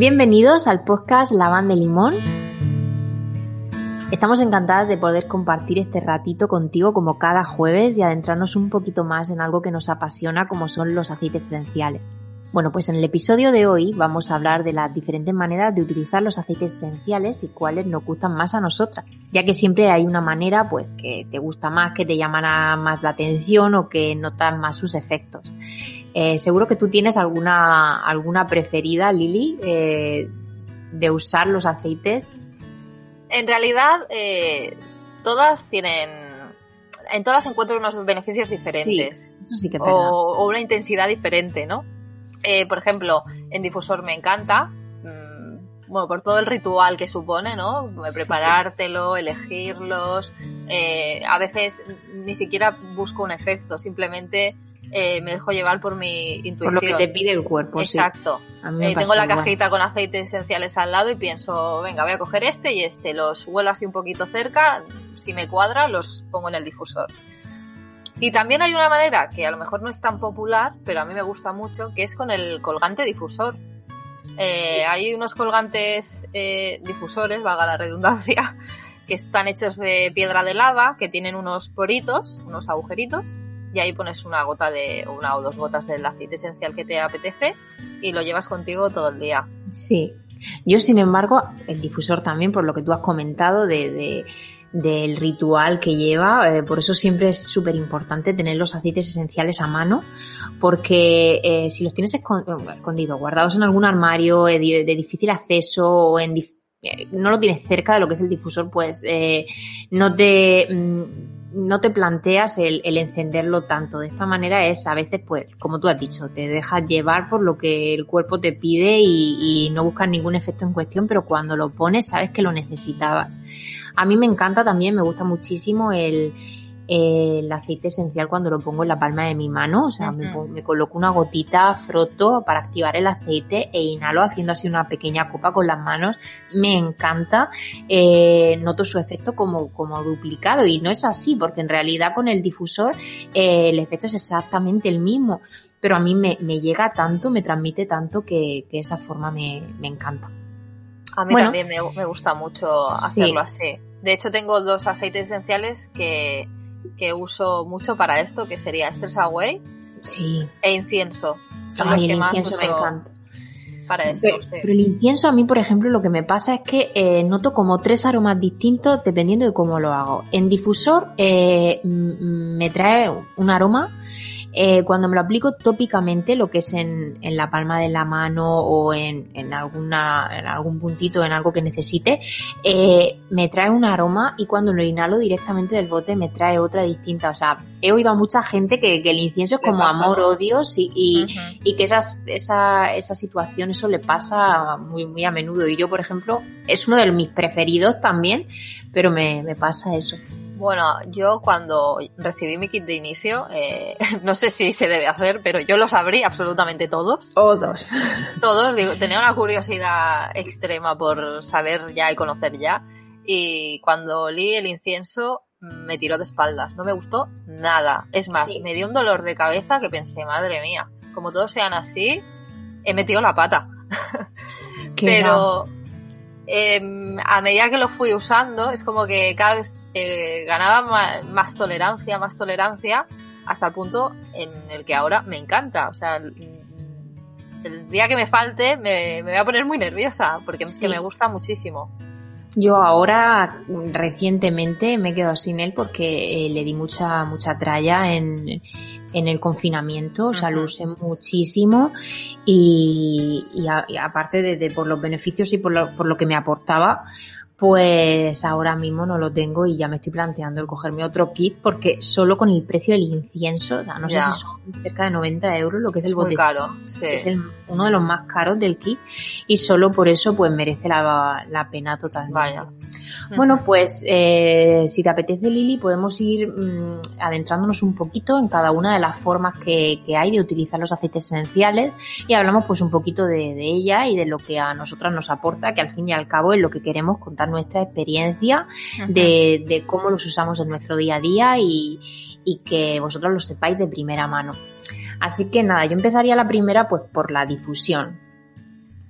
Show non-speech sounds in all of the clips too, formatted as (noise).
Bienvenidos al podcast La Van de Limón. Estamos encantadas de poder compartir este ratito contigo como cada jueves y adentrarnos un poquito más en algo que nos apasiona como son los aceites esenciales. Bueno, pues en el episodio de hoy vamos a hablar de las diferentes maneras de utilizar los aceites esenciales y cuáles nos gustan más a nosotras, ya que siempre hay una manera pues que te gusta más, que te llamará más la atención o que notas más sus efectos. Eh, seguro que tú tienes alguna, alguna preferida, Lili, eh, de usar los aceites. En realidad, eh, todas tienen, en todas encuentro unos beneficios diferentes. Sí, eso sí que o, o, una intensidad diferente, ¿no? por ejemplo, en difusor me encanta, mm, bueno, por todo el ritual que supone, ¿no? Preparártelo, elegirlos. Eh, a veces ni siquiera busco un efecto, simplemente eh, me dejo llevar por mi intuición. Por lo que te pide el cuerpo. Exacto. Sí. Eh, tengo la cajita con aceites esenciales al lado y pienso, venga, voy a coger este y este. Los huelo así un poquito cerca, si me cuadra, los pongo en el difusor. Y también hay una manera que a lo mejor no es tan popular, pero a mí me gusta mucho, que es con el colgante difusor. Eh, sí. Hay unos colgantes difusores, valga la redundancia, (laughs) que están hechos de piedra de lava, que tienen unos poritos, unos agujeritos, y ahí pones una gota de, una o dos gotas del aceite esencial que te apetece y lo llevas contigo todo el día. Sí. Yo, sin embargo, el difusor también, por lo que tú has comentado de, de del ritual que lleva, eh, por eso siempre es súper importante tener los aceites esenciales a mano, porque eh, si los tienes escondidos, guardados en algún armario de, difícil acceso o en eh, no lo tienes cerca de lo que es el difusor, pues eh, no te mmm, no te planteas el, encenderlo tanto. De esta manera es a veces, pues, como tú has dicho, te dejas llevar por lo que el cuerpo te pide y, y no buscas ningún efecto en cuestión, pero cuando lo pones sabes que lo necesitabas. A mí me encanta también, me gusta muchísimo el, el aceite esencial cuando lo pongo en la palma de mi mano, o sea, uh -huh. me, me, coloco una gotita, froto para activar el aceite e inhalo haciendo así una pequeña copa con las manos. Me encanta, eh, noto su efecto como, como duplicado y no es así porque en realidad con el difusor eh, el efecto es exactamente el mismo, pero a mí me, me llega tanto, me transmite tanto que, que esa forma me, me encanta. A mí bueno, también me, me, gusta mucho hacerlo sí. así. De hecho, tengo dos aceites esenciales que, que uso mucho para esto, que sería Stress Away sí. e incienso. Son Ay, los que el más incienso uso me encanta. Para esto, pero, sí. pero, el incienso a mí, por ejemplo, lo que me pasa es que eh, noto como tres aromas distintos dependiendo de cómo lo hago. En difusor eh, me trae un aroma eh, cuando me lo aplico tópicamente, lo que es en, en la palma de la mano o en, en, alguna, en algún puntito, en algo que necesite, eh, me trae un aroma y cuando lo inhalo directamente del bote me trae otra distinta. O sea, he oído a mucha gente que, que el incienso es como amor-odio y, y, uh -huh. y, que esas, esa, esa situación, eso le pasa muy, muy a menudo. Y yo, por ejemplo, es uno de mis preferidos también, pero me, me pasa eso. Bueno, yo cuando recibí mi kit de inicio, eh, (laughs) no sé si se debe hacer, pero yo los abrí absolutamente todos. Todos. (laughs) Todos, digo, tenía una curiosidad extrema por saber ya y conocer ya. Y cuando olí el incienso, me tiró de espaldas. No me gustó nada. Es más, sí. me dio un dolor de cabeza que pensé, madre mía, como todos sean así, he metido la pata. pero eh, a medida que lo fui usando, es como que cada vez eh, ganaba más, más, tolerancia, más tolerancia, hasta el punto en el que ahora me encanta. O sea, el, el día que me falte me, me, voy a poner muy nerviosa, porque sí. es que me gusta muchísimo. Yo ahora, recientemente, me he quedado sin él porque eh, le di mucha, mucha tralla en, en el confinamiento, o sea, lo usé muchísimo y, y, a, y aparte de, de, por los beneficios y por lo, por lo que me aportaba, pues ahora mismo no lo tengo y ya me estoy planteando el cogerme otro kit porque solo con el precio del incienso, o sea, no sé si son cerca de 90 euros lo que es, el bote. caro, sí. Es uno de los más caros del kit y solo por eso pues merece la, la pena totalmente. Vaya. Bueno, pues eh, si te apetece, Lili, podemos ir mm, adentrándonos un poquito en cada una de las formas que, que, hay de utilizar los aceites esenciales y hablamos pues un poquito de, de, ella y de lo que a nosotras nos aporta, que al fin y al cabo es lo que queremos contar nuestra experiencia de, de, cómo los usamos en nuestro día a día y, y que vosotros lo sepáis de primera mano. Así que nada, yo empezaría la primera pues por la difusión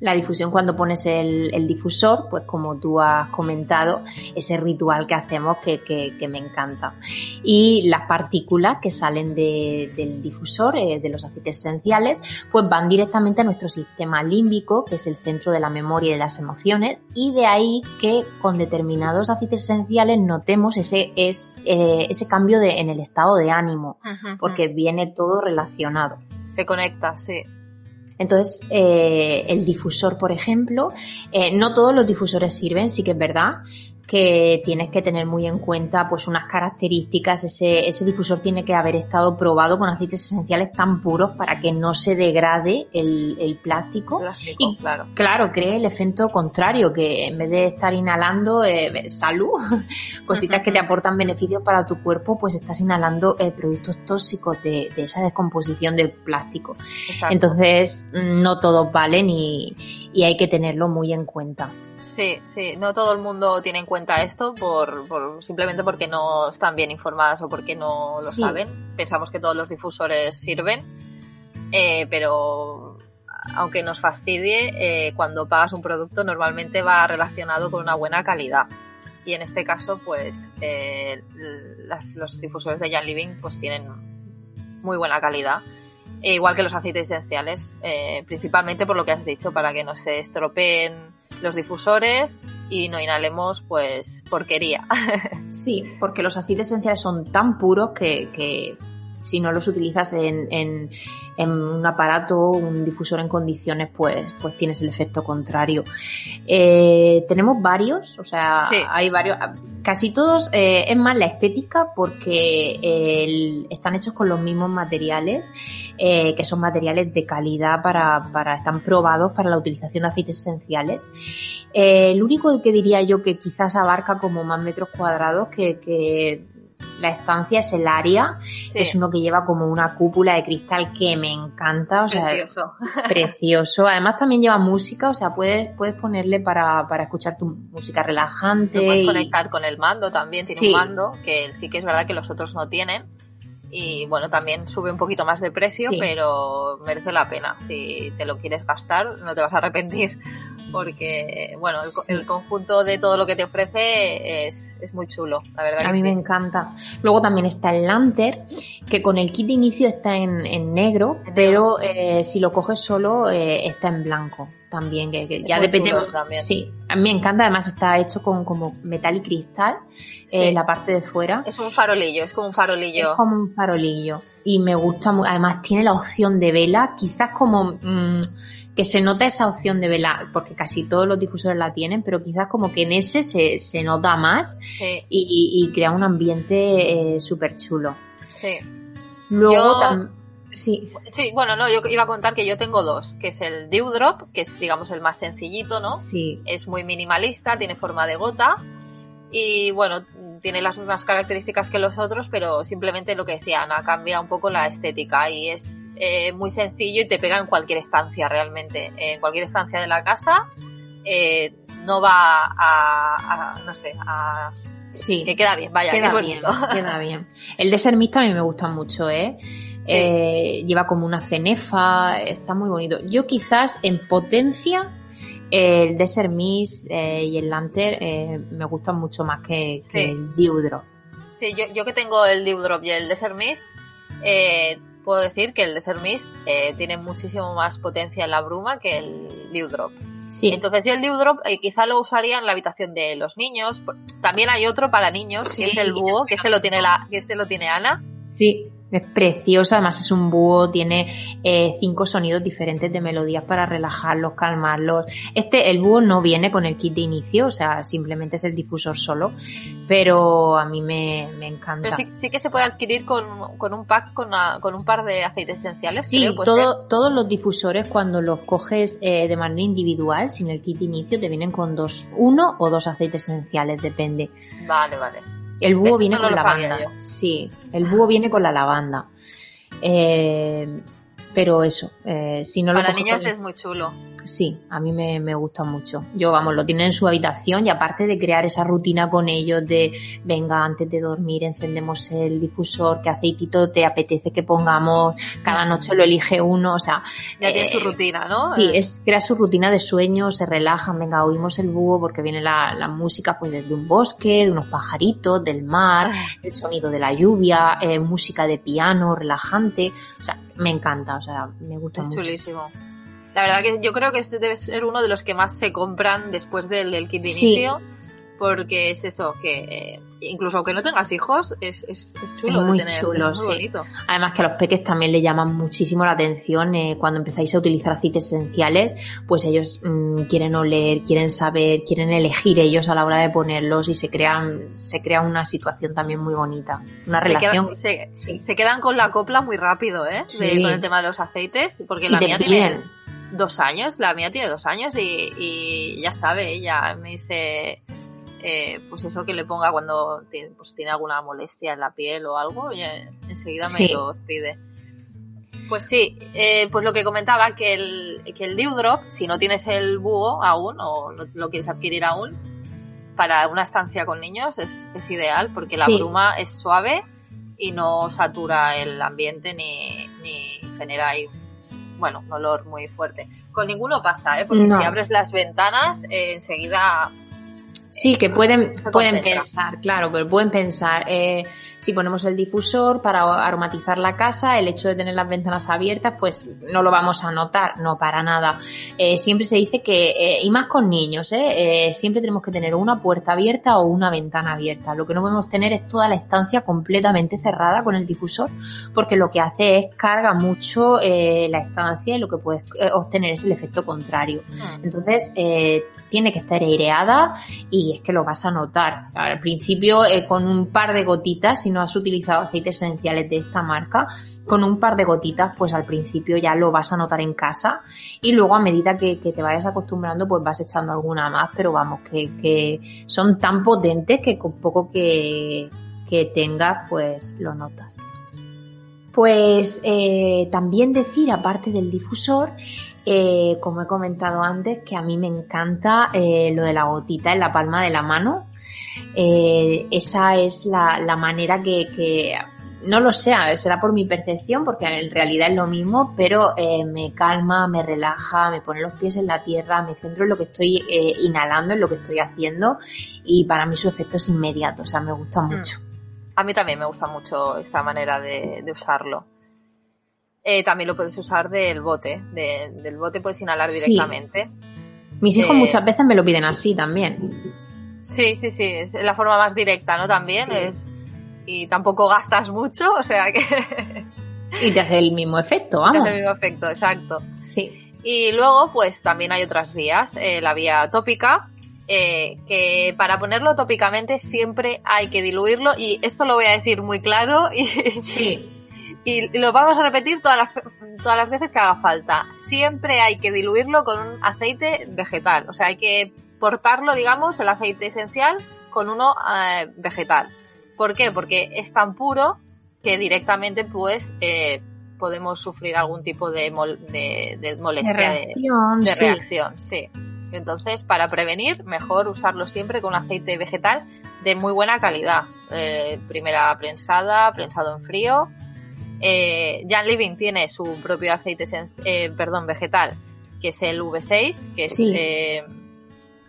la difusión cuando pones el, difusor, pues como tú has comentado, ese ritual que hacemos que, que, me encanta. Y las partículas que salen del difusor, eh, de los aceites esenciales, pues van directamente a nuestro sistema límbico, que es el centro de la memoria y de las emociones, y de ahí que con determinados aceites esenciales notemos ese, es, eh, ese cambio de, en el estado de ánimo, porque viene todo relacionado. Se conecta, sí. Entonces, eh, el difusor, por ejemplo, eh, no todos los difusores sirven, sí que es verdad que tienes que tener muy en cuenta pues unas características, ese, ese difusor tiene que haber estado probado con aceites esenciales tan puros para que no se degrade el, el plástico. y claro. claro, cree el efecto contrario, que en vez de estar inhalando eh, salud, (laughs) cositas que te aportan beneficios para tu cuerpo, pues estás inhalando eh, productos tóxicos de, de, esa descomposición del plástico. Entonces, no todos valen y, y hay que tenerlo muy en cuenta. Sí, sí, no todo el mundo tiene en cuenta esto por, por simplemente porque no están bien informadas o porque no lo saben. Pensamos que todos los difusores sirven, eh, pero aunque nos fastidie, eh, cuando pagas un producto normalmente va relacionado con una buena calidad. Y en este caso, pues eh, las, los difusores de Jan Living pues tienen muy buena calidad. E igual que los aceites esenciales, eh, principalmente por lo que has dicho, para que no se estropeen los difusores y no inhalemos pues porquería. (laughs) Sí, porque los aceites esenciales son tan puros que, que si no los utilizas en, en, en un aparato, un difusor en condiciones, pues, pues tienes el efecto contrario. Eh, tenemos varios, o sea, hay varios, casi todos, eh, es más la estética porque el, están hechos con los mismos materiales, eh, que son materiales de calidad para, para, están probados para la utilización de aceites esenciales. El único que diría yo que quizás abarca como más metros cuadrados que, que la estancia es el área, es uno que lleva como una cúpula de cristal que me encanta, o sea, precioso. (laughs) precioso. Además también lleva música, o sea, puedes, puedes ponerle para, para escuchar tu música relajante. puedes conectar con el mando también, tiene un mando, que sí que es verdad que los otros no tienen. Y bueno, también sube un poquito más de precio, pero merece la pena. Si te lo quieres gastar, no te vas a arrepentir (laughs) porque, bueno, el, conjunto de todo lo que te ofrece es, es muy chulo, la verdad. A mí me encanta. Luego también está el Lanter, que con el kit de inicio está en, en negro, pero eh, si lo coges solo eh, está en blanco también, que, ya depende. También. Sí, a mí me encanta, además está hecho con como metal y cristal, eh, la parte de fuera. Es un farolillo, es como un farolillo. Es como un farolillo. Y me gusta, además tiene la opción de vela, quizás como... Mm, que se nota esa opción de vela, porque casi todos los difusores la tienen, pero quizás como que en ese se, se nota más y, y, crea un ambiente eh, súper chulo. Sí. Luego también... Sí. Sí, bueno, no, yo iba a contar que yo tengo dos, que es el Dewdrop, que es digamos el más sencillito, ¿no? Sí. Es muy minimalista, tiene forma de gota y bueno, tiene las mismas características que los otros, pero simplemente lo que decía Ana, cambia un poco la estética y es eh, muy sencillo y te pega en cualquier estancia realmente. En cualquier estancia de la casa eh, no va a, no sé, a... Sí. Que queda bien, vaya, queda bien, (laughs) queda bien. El de Sermista a mí me gusta mucho, ¿eh? Eh, lleva como una cenefa, está muy bonito. Yo quizás en potencia el Desert Mist eh, y el Lantern eh, me gustan mucho más que, el Dewdrop. Sí, yo, yo, que tengo el Dewdrop y el Desert Mist, eh, puedo decir que el Desert Mist eh, tiene muchísimo más potencia en la bruma que el Dewdrop. Sí. Entonces yo el Dewdrop eh, quizá lo usaría en la habitación de los niños. También hay otro para niños, que es el búho, que este lo tiene la, que este lo tiene Ana. Sí. Es precioso, además es un búho, tiene eh, cinco sonidos diferentes de melodías para relajarlos, calmarlos. Este, el búho no viene con el kit de inicio, o sea, simplemente es el difusor solo, pero a mí me, me encanta. Pero sí, sí, que se puede adquirir con, con un pack, con, una, con, un par de aceites esenciales. Sí, todo, todos los difusores cuando los coges eh, de manera individual, sin el kit de inicio, te vienen con dos, uno o dos aceites esenciales, depende. Vale, vale. El búho viene con la lavanda. Sí, el búho viene con la lavanda. Eh, pero eso, eh, si no Para niños es muy chulo. Sí, a mí me, me, gusta mucho. Yo, vamos, lo tienen en su habitación y aparte de crear esa rutina con ellos de, venga, antes de dormir encendemos el difusor, qué aceitito te apetece que pongamos, cada noche lo elige uno, o sea... Ya eh, tiene su rutina, ¿no? Sí, es, crea su rutina de sueño, se relajan, venga, oímos el búho porque viene la, la música pues desde un bosque, de unos pajaritos, del mar, el sonido de la lluvia, eh, música de piano relajante, o sea, me encanta, o sea, me gusta es mucho. chulísimo. La verdad que yo creo que ese debe ser uno de los que más se compran después del, del kit de inicio. Porque es eso, que eh, incluso aunque no tengas hijos, es, es, es chulo es muy de tener. chulo, muy sí. bonito. Además que a los peques también le llaman muchísimo la atención eh, cuando empezáis a utilizar aceites esenciales, pues ellos mmm, quieren oler, quieren saber, quieren elegir ellos a la hora de ponerlos y se crean, se crea una situación también muy bonita. Una Se relación. quedan, se, se quedan con la copla muy rápido, ¿eh? De- con el tema de los aceites, porque Y la mía piden. tiene dos años, la mía tiene dos años y, y ya sabe, ella me dice, eh, pues eso que le ponga cuando tiene, pues tiene alguna molestia en la piel o algo, y eh, enseguida me Sí. lo pide. Pues sí, eh, pues lo que comentaba, que el, que el Dewdrop, si no tienes el búho aún o no lo quieres adquirir aún, para una estancia con niños es, es ideal porque la Sí. bruma es suave y no satura el ambiente ni, ni genera ahí, bueno, un olor muy fuerte. Con ninguno pasa, ¿eh? porque No. si abres las ventanas, eh, enseguida Sí, que pueden, pueden pensar, claro, pero pueden pensar, eh, si ponemos el difusor para aromatizar la casa, el hecho de tener las ventanas abiertas, pues no lo vamos a notar, no para nada. Eh, siempre se dice que, eh, y más con niños, eh, eh, siempre tenemos que tener una puerta abierta o una ventana abierta. Lo que no podemos tener es toda la estancia completamente cerrada con el difusor, porque lo que hace es carga mucho la estancia y lo que puedes obtener es el efecto contrario. mm, Entonces, eh, tiene que estar aireada y es que lo vas a notar. Al principio, eh, con un par de gotitas, si no has utilizado aceites esenciales de esta marca, con un par de gotitas, pues al principio ya lo vas a notar en casa y luego a medida que, te vayas acostumbrando, pues vas echando alguna más, pero vamos, que, que son tan potentes que con poco que, que tengas, pues lo notas. Pues eh, también decir, aparte del difusor, eh, como he comentado antes, que a mí me encanta eh, lo de la gotita en la palma de la mano. Eh, esa es la, la manera que, que, no lo sé, será por mi percepción, porque en realidad es lo mismo, pero eh, me calma, me relaja, me pone los pies en la tierra, me centro en lo que estoy inhalando, en lo que estoy haciendo, y para mí su efecto es inmediato, o sea, me gusta mucho. A mí también me gusta mucho esta manera de, de usarlo. Eh, también lo puedes usar del bote. de- del bote puedes inhalar Sí. directamente. Mis hijos Eh, muchas veces me lo piden así también. Sí, sí, sí. Es la forma más directa, ¿no? También Sí. es. Y tampoco gastas mucho, o sea que Y te hace el mismo efecto, (laughs) hace vamos. el mismo efecto, exacto. Sí. Y luego, pues también hay otras vías. Eh, la vía tópica, eh, que para ponerlo tópicamente siempre hay que diluirlo. Y esto lo voy a decir muy claro y, Sí. (laughs) y lo vamos a repetir todas las, todas las veces que haga falta. Siempre hay que diluirlo con un aceite vegetal. O sea, hay que portarlo, digamos, el aceite esencial con uno eh, vegetal. ¿Por qué? Porque es tan puro que directamente, pues, eh, podemos sufrir algún tipo de, mol- de, molestia, de, reacción, de sí. reacción, sí. Entonces, para prevenir, mejor usarlo siempre con un aceite vegetal de muy buena calidad. Eh, primera prensada, prensado en frío. Eh, Jan Living tiene su propio aceite, eh, perdón, vegetal, que es el V6, que es... Sí. Eh,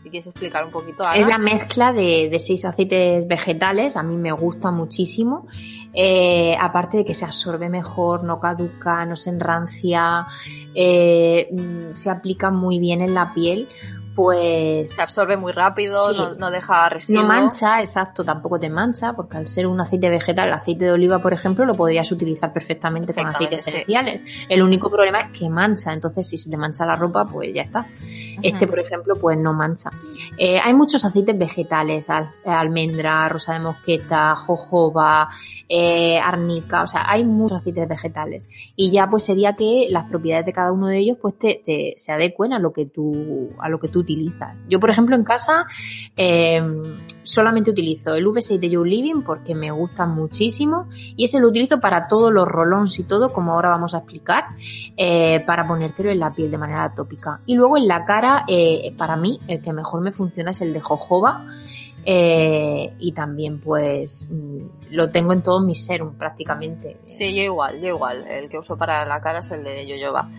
¿Quieres explicar un poquito, Ana? Es la mezcla de, de seis aceites vegetales, a mí me gusta muchísimo. Eh, aparte de que se absorbe mejor, no caduca, no se enrancia, eh, mm, se aplica muy bien en la piel pues... Se absorbe muy rápido, no, no, deja residuo. No mancha, exacto, tampoco te mancha, porque al ser un aceite vegetal, el aceite de oliva, por ejemplo, lo podrías utilizar perfectamente con aceites esenciales. El único problema es que mancha, entonces si se te mancha la ropa, pues ya está. Este, por ejemplo, pues no mancha. Eh, hay muchos aceites vegetales, almendra, rosa de mosqueta, jojoba, eh, arnica, o sea, hay muchos aceites vegetales. Y ya pues sería que las propiedades de cada uno de ellos pues te, se adecuen a lo que tú, a lo que tú utilizas. Yo, por ejemplo, en casa eh, solamente utilizo el V6 de Joe Living porque me gusta muchísimo y ese lo utilizo para todos los rolons y todo, como ahora vamos a explicar, eh, para ponértelo en la piel de manera tópica. Y luego en la cara, eh, para mí, el que mejor me funciona es el de jojoba. Eh, y también pues mm, lo tengo en todos mis serums prácticamente. Sí, yo igual, yo igual. El que uso para la cara es el de Yoyoba.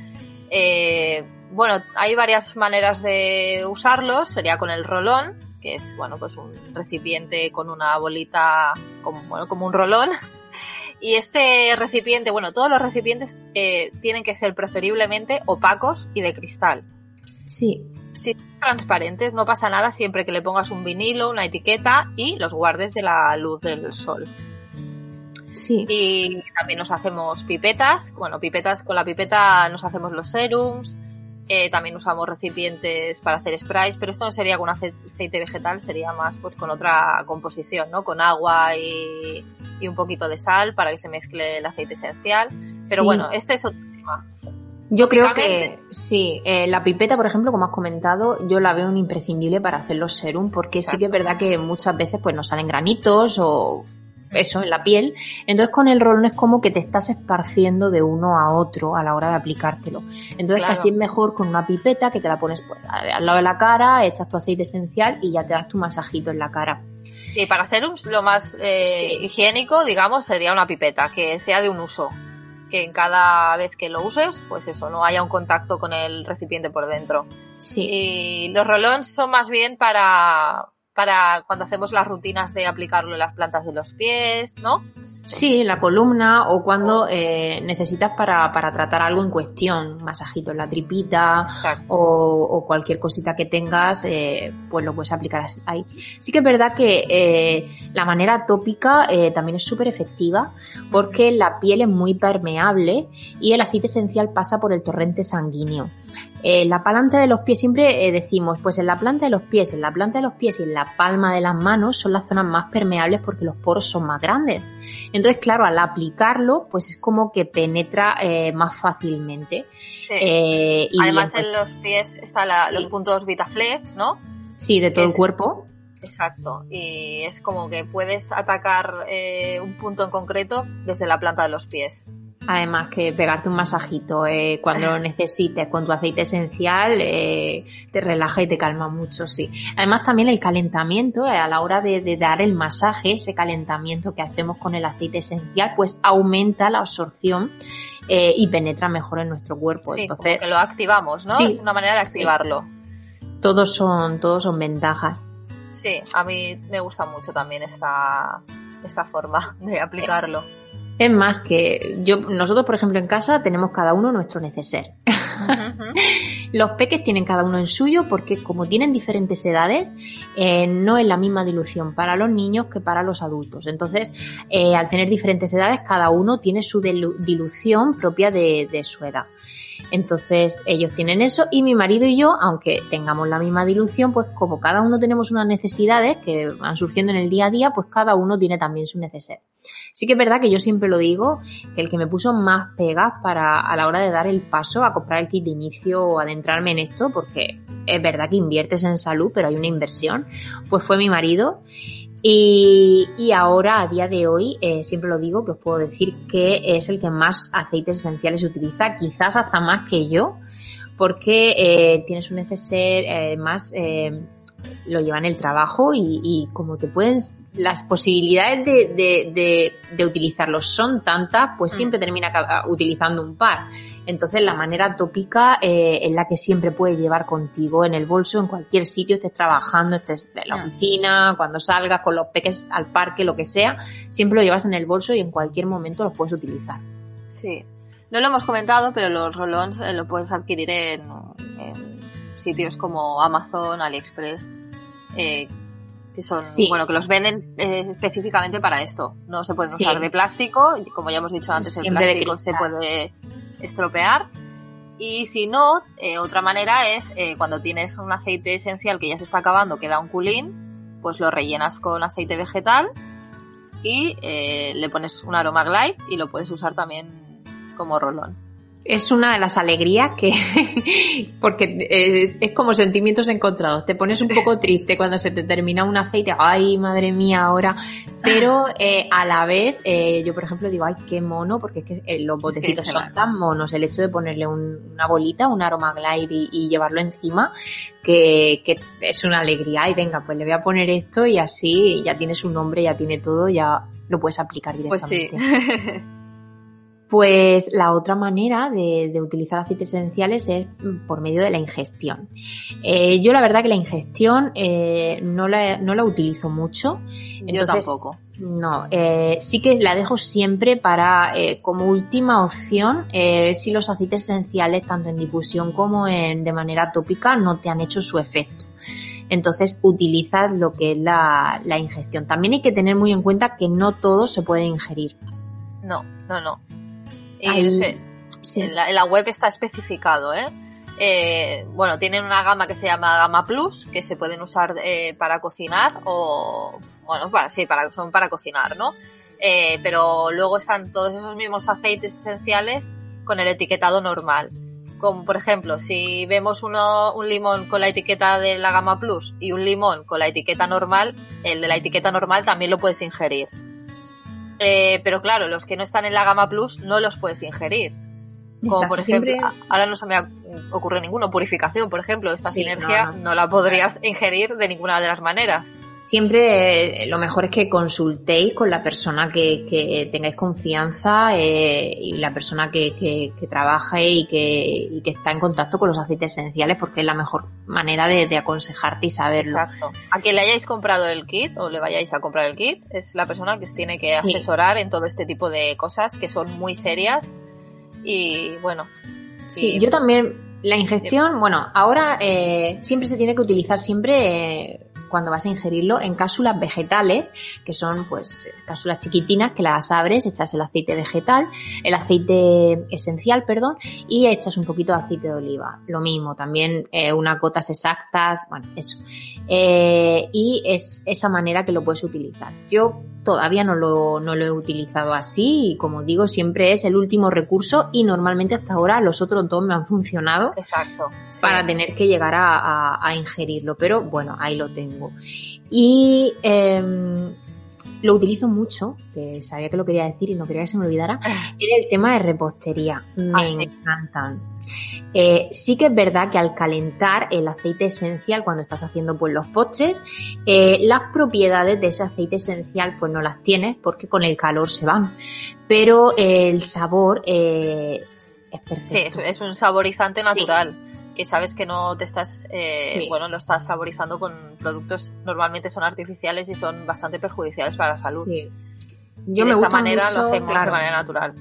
Eh, bueno, hay varias maneras de usarlos. Sería con el rolón, que es bueno pues un recipiente con una bolita como, bueno, como un rolón. Y este recipiente, bueno, todos los recipientes eh, tienen que ser preferiblemente opacos y de cristal. Sí. Si transparentes, no pasa nada siempre que le pongas un vinilo, una etiqueta y los guardes de la luz del sol. Sí. Y también nos hacemos pipetas. Bueno, pipetas, con la pipeta nos hacemos los serums. Eh, también usamos recipientes para hacer sprays, pero esto no sería con aceite vegetal, sería más pues con otra composición, ¿no? Con agua y, y un poquito de sal para que se mezcle el aceite esencial. Pero Sí. bueno, este es otro tema. Yo creo que sí, eh, la pipeta, por ejemplo, como has comentado, yo la veo un imprescindible para hacer los serum, porque sí que es verdad que muchas veces pues nos salen granitos o eso en la piel. Entonces con el rolón es como que te estás esparciendo de uno a otro a la hora de aplicártelo. Entonces Claro. casi es mejor con una pipeta que te la pones pues, al lado de la cara, echas tu aceite esencial y ya te das tu masajito en la cara. Sí, para serums lo más eh, Sí. higiénico, digamos, sería una pipeta, que sea de un uso. Que en cada vez que lo uses, pues eso, no haya un contacto con el recipiente por dentro. Sí. Y los rolons son más bien para, para cuando hacemos las rutinas de aplicarlo en las plantas de los pies, ¿no? Sí, la columna o cuando eh, necesitas para, para tratar algo en cuestión, masajito en la tripita o, o cualquier cosita que tengas, eh, pues lo puedes aplicar ahí. Sí que es verdad que eh, la manera tópica también es súper efectiva porque la piel es muy permeable y el aceite esencial pasa por el torrente sanguíneo. Eh, la planta de los pies, siempre eh, decimos, pues en la planta de los pies, en la planta de los pies y en la palma de las manos son las zonas más permeables porque los poros son más grandes. Entonces, claro, al aplicarlo, pues es como que penetra eh, más fácilmente. Sí. Eh, y Además en- en los pies están la- Sí. los puntos Vitaflex, ¿no? sí, de todo es- el cuerpo. Exacto. Y es como que puedes atacar un punto en concreto desde la planta de los pies. Además que pegarte un masajito eh, cuando lo necesites con tu aceite esencial eh, te relaja y te calma mucho, sí. Además también el calentamiento, eh, a la hora de, de dar el masaje, ese calentamiento que hacemos con el aceite esencial, pues aumenta la absorción eh, y penetra mejor en nuestro cuerpo. Sí, Entonces, como que lo activamos, ¿no? Sí. Es una manera de Sí. activarlo. todos son, todos son ventajas. Sí, a mí me gusta mucho también esta, esta forma de aplicarlo. Es más que yo, nosotros por ejemplo en casa tenemos cada uno nuestro neceser. (laughs) Los peques tienen cada uno el suyo porque como tienen diferentes edades, eh, no es la misma dilución para los niños que para los adultos. Entonces, eh, al tener diferentes edades, cada uno tiene su dilu- dilución propia de, de su edad. Entonces, ellos tienen eso y mi marido y yo, aunque tengamos la misma dilución, pues como cada uno tenemos unas necesidades que van surgiendo en el día a día, pues cada uno tiene también su neceser. Sí que es verdad que yo siempre lo digo, que el que me puso más pegas para a la hora de dar el paso a comprar el kit de inicio o adentrarme en esto, porque es verdad que inviertes en salud, pero hay una inversión, pues fue mi marido. Y, y ahora, a día de hoy, eh, siempre lo digo, que os puedo decir que es el que más aceites esenciales utiliza, quizás hasta más que yo, porque eh, tiene su neceser, eh, más eh, lo lleva en el trabajo y, y como te pueden, las posibilidades de, de, de, de utilizarlos son tantas, pues Mm. siempre termina ca- utilizando un par. Entonces la manera tópica eh, es la que siempre puedes llevar contigo en el bolso, en cualquier sitio, estés trabajando, estés en la oficina, cuando salgas con los peques al parque, lo que sea, siempre lo llevas en el bolso y en cualquier momento los puedes utilizar. Sí. No lo hemos comentado, pero los rolons eh, lo puedes adquirir en, en sitios como Amazon, AliExpress, eh, que son, bueno, que los venden eh, específicamente para esto. No se pueden usar de plástico, como ya hemos dicho antes, el plástico se puede estropear. Y si no, eh, otra manera es eh, cuando tienes un aceite esencial que ya se está acabando, queda un culín, pues lo rellenas con aceite vegetal y le pones un aroma glide y lo puedes usar también como rolón es una de las alegrías que, (laughs) porque es, como sentimientos encontrados. Te pones un poco triste cuando se te termina un aceite, ay, madre mía, ahora. Pero eh, a la vez, eh, yo por ejemplo digo, ay, qué mono, porque es que eh, los botecitos son tan monos. El hecho de ponerle una bolita, un aroma glide y, llevarlo encima, que, que, es una alegría. Y venga, pues le voy a poner esto y así ya tienes un nombre, ya tiene todo, ya lo puedes aplicar directamente. Pues sí. (laughs) Pues la otra manera de, utilizar aceites esenciales es por medio de la ingestión. Eh, yo la verdad que la ingestión eh, no, la, no la utilizo mucho. yo tampoco. No, eh, sí que la dejo siempre para como última opción si los aceites esenciales tanto en difusión como en, de manera tópica no te han hecho su efecto. Entonces utilizas lo que es la, la ingestión. También hay que tener muy en cuenta que no todo se puede ingerir. No, no, no. En, la, web está especificado, ¿eh? ¿eh? bueno, tienen una gama que se llama Gama Plus, que se pueden usar eh, para cocinar o, bueno, para, sí, para, son para cocinar, ¿no? Eh, pero luego están todos esos mismos aceites esenciales con el etiquetado normal. Como por ejemplo, si vemos uno, un limón con la etiqueta de la gama plus y un limón con la etiqueta normal, el de la etiqueta normal también lo puedes ingerir. Eh, pero claro, los que no están en la gama plus no los puedes ingerir. Como por ejemplo, ahora no se me ocurre ninguno, purificación, por ejemplo, esta sinergia no, la podrías ingerir de ninguna de las maneras siempre eh, lo mejor es que consultéis con la persona que, tengáis confianza eh, y la persona que, que, trabaja y que, está en contacto con los aceites esenciales porque es la mejor manera de, aconsejarte y saberlo. Exacto. A quien le hayáis comprado el kit o le vayáis a comprar el kit es la persona que os tiene que asesorar en todo este tipo de cosas que son muy serias y bueno. Sí, yo también la ingestión, bueno, ahora eh, siempre se tiene que utilizar siempre cuando vas a ingerirlo en cápsulas vegetales, que son pues cápsulas chiquitinas que las abres, echas el aceite vegetal, el aceite esencial, perdón, y echas un poquito de aceite de oliva. Lo mismo, también eh, unas gotas exactas, bueno, eso. Eh, y es esa manera que lo puedes utilizar. Yo todavía no lo, no lo he utilizado así y como digo, siempre es el último recurso y normalmente hasta ahora los otros dos me han funcionado. Exacto. Para tener que llegar a, a ingerirlo, pero bueno, ahí lo tengo. Y em, lo utilizo mucho, que sabía que lo quería decir y no quería que se me olvidara, era el tema de repostería. Me ah, encantan. Eh, sí que es verdad que al calentar el aceite esencial cuando estás haciendo pues los postres, eh, las propiedades de ese aceite esencial pues no las tienes porque con el calor se van. Pero el sabor eh, es perfecto. Sí, es, un saborizante natural que sabes que no te estás, eh, bueno, lo estás saborizando con productos normalmente son artificiales y son bastante perjudiciales para la salud. Sí. Yo de esta manera lo hacemos de manera natural.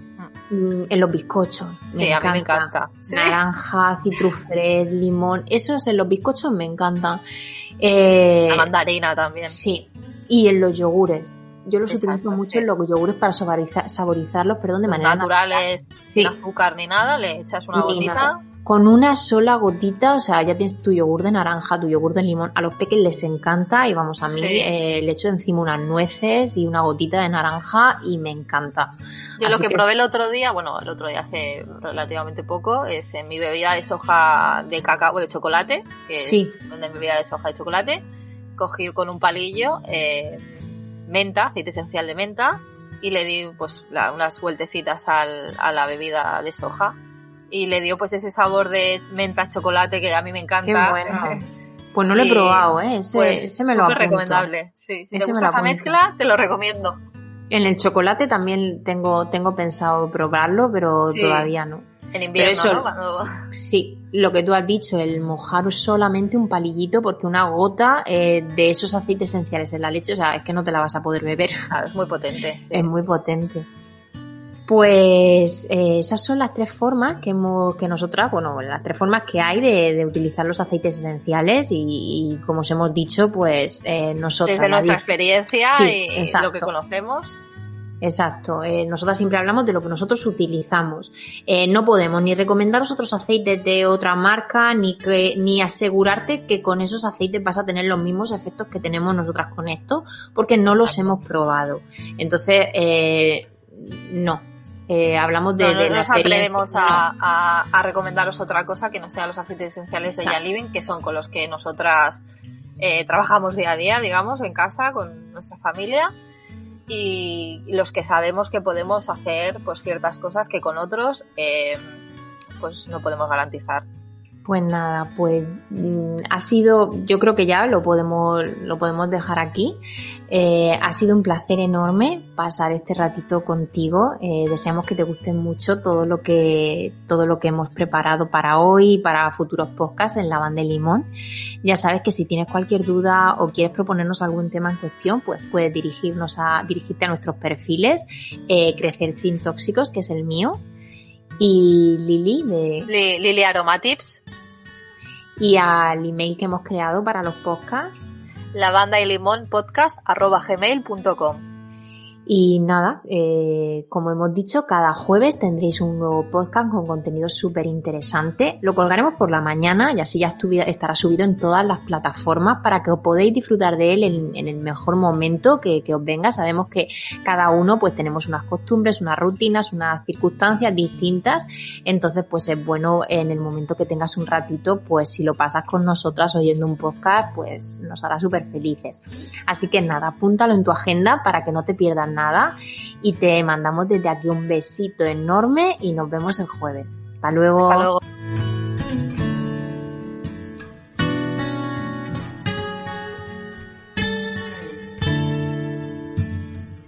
Mm, en los bizcochos. Sí, a mí me encanta. Naranja, citrufres, limón, esos en los bizcochos me encantan. Eh, la mandarina también. Sí. Y en los yogures. Yo los utilizo mucho en los yogures para saborizarlos, perdón, de manera naturales, sin azúcar ni nada, le echas una gotita con una sola gotita, o sea, ya tienes tu yogur de naranja, tu yogur de limón. A los peques les encanta y vamos, a mí eh, le echo encima unas nueces y una gotita de naranja y me encanta. Yo lo que, probé el otro día, bueno, el otro día hace relativamente poco, es en mi bebida de soja de cacao, de chocolate, que es mi bebida de soja de chocolate. Cogí con un palillo eh, menta, aceite esencial de menta, y le di pues unas vueltecitas al, a la bebida de soja y le dio pues ese sabor de menta chocolate que a mí me encanta. (laughs) Pues no lo he probado, ¿eh? Ese, pues, ese me lo apunto. recomendable. Sí, si te gusta esa mezcla, te lo recomiendo. En el chocolate también tengo, tengo pensado probarlo, pero todavía no. En invierno, ¿no? (laughs) Sí, lo que tú has dicho, el mojar solamente un palillito, porque una gota eh, de esos aceites esenciales en la leche, o sea, es que no te la vas a poder beber. Es muy potente. Es muy potente. Pues eh, esas son las tres formas que hemos, que nosotras, bueno, las tres formas que hay de, de utilizar los aceites esenciales y, y, como os hemos dicho, pues eh, nosotros. Desde nuestra experiencia sí, y exacto. lo que conocemos. Exacto. Eh, nosotras siempre hablamos de lo que nosotros utilizamos. Eh, no podemos ni recomendaros otros aceites de otra marca, ni que, ni asegurarte que con esos aceites vas a tener los mismos efectos que tenemos nosotras con esto, porque no los hemos probado. Entonces, eh, no. Eh, hablamos de, no, no de la nos atrevemos a, a, a, recomendaros otra cosa que no sean los aceites esenciales de Jan Living, que son con los que nosotras eh, trabajamos día a día, digamos, en casa, con nuestra familia y los que sabemos que podemos hacer pues ciertas cosas que con otros eh, pues no podemos garantizar. Pues nada, pues mm, ha sido, yo creo que ya lo podemos, lo podemos dejar aquí. Eh, ha sido un placer enorme pasar este ratito contigo. Eh, deseamos que te guste mucho todo lo que, todo lo que hemos preparado para hoy y para futuros podcasts en la banda de limón. Ya sabes que si tienes cualquier duda o quieres proponernos algún tema en cuestión, pues puedes dirigirnos a, dirigirte a nuestros perfiles, eh, Crecer Sin Tóxicos, que es el mío, y Lili de Lili Aromatips y al email que hemos creado para los podcasts. Lavanda y limón podcast arroba gmail.com y nada, eh, como hemos dicho, cada jueves tendréis un nuevo podcast con contenido súper interesante. Lo colgaremos por la mañana y así ya estará subido en todas las plataformas para que os podáis disfrutar de él en, el mejor momento que, que, os venga. Sabemos que cada uno pues tenemos unas costumbres, unas rutinas, unas circunstancias distintas. Entonces pues es bueno en el momento que tengas un ratito, pues si lo pasas con nosotras oyendo un podcast, pues nos hará súper felices. Así que nada, apúntalo en tu agenda para que no te pierdas nada y te mandamos desde aquí un besito enorme y nos vemos el jueves. Hasta luego. Hasta luego.